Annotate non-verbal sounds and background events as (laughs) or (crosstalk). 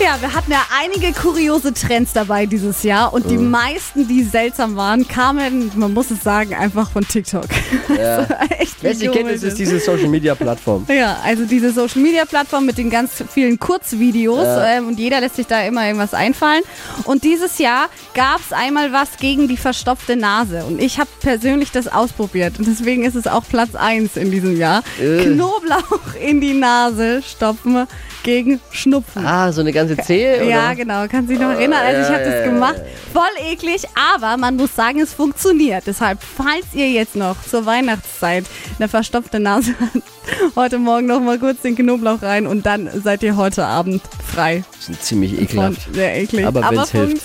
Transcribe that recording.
Ja, wir hatten ja einige kuriose Trends dabei dieses Jahr und die meisten, die seltsam waren, kamen, man muss es sagen, einfach von TikTok. (laughs) Ja. Also echt Wer sie kennt, es ist diese Social Media Plattform. (laughs) Ja, also diese Social Media Plattform mit den ganz vielen Kurzvideos Ja. ähm, und jeder lässt sich da immer irgendwas einfallen. Und dieses Jahr gab es einmal was gegen die verstopfte Nase und ich habe persönlich das ausprobiert und deswegen ist es auch Platz 1 in diesem Jahr. Äh. Knoblauch in die Nase stopfen gegen Schnupfen. Ah, so eine ganze Zehe? Oder? Ja, genau. Kannst dich noch erinnern? Also ich ja, habe das gemacht. Voll eklig, aber man muss sagen, es funktioniert. Deshalb, falls ihr jetzt noch zur Weihnachtszeit eine verstopfte Nase (laughs) habt, heute Morgen noch mal kurz den Knoblauch rein und dann seid ihr heute Abend frei. Das ist ziemlich ekelhaft. sehr eklig. Aber Aber, wenn's hilft.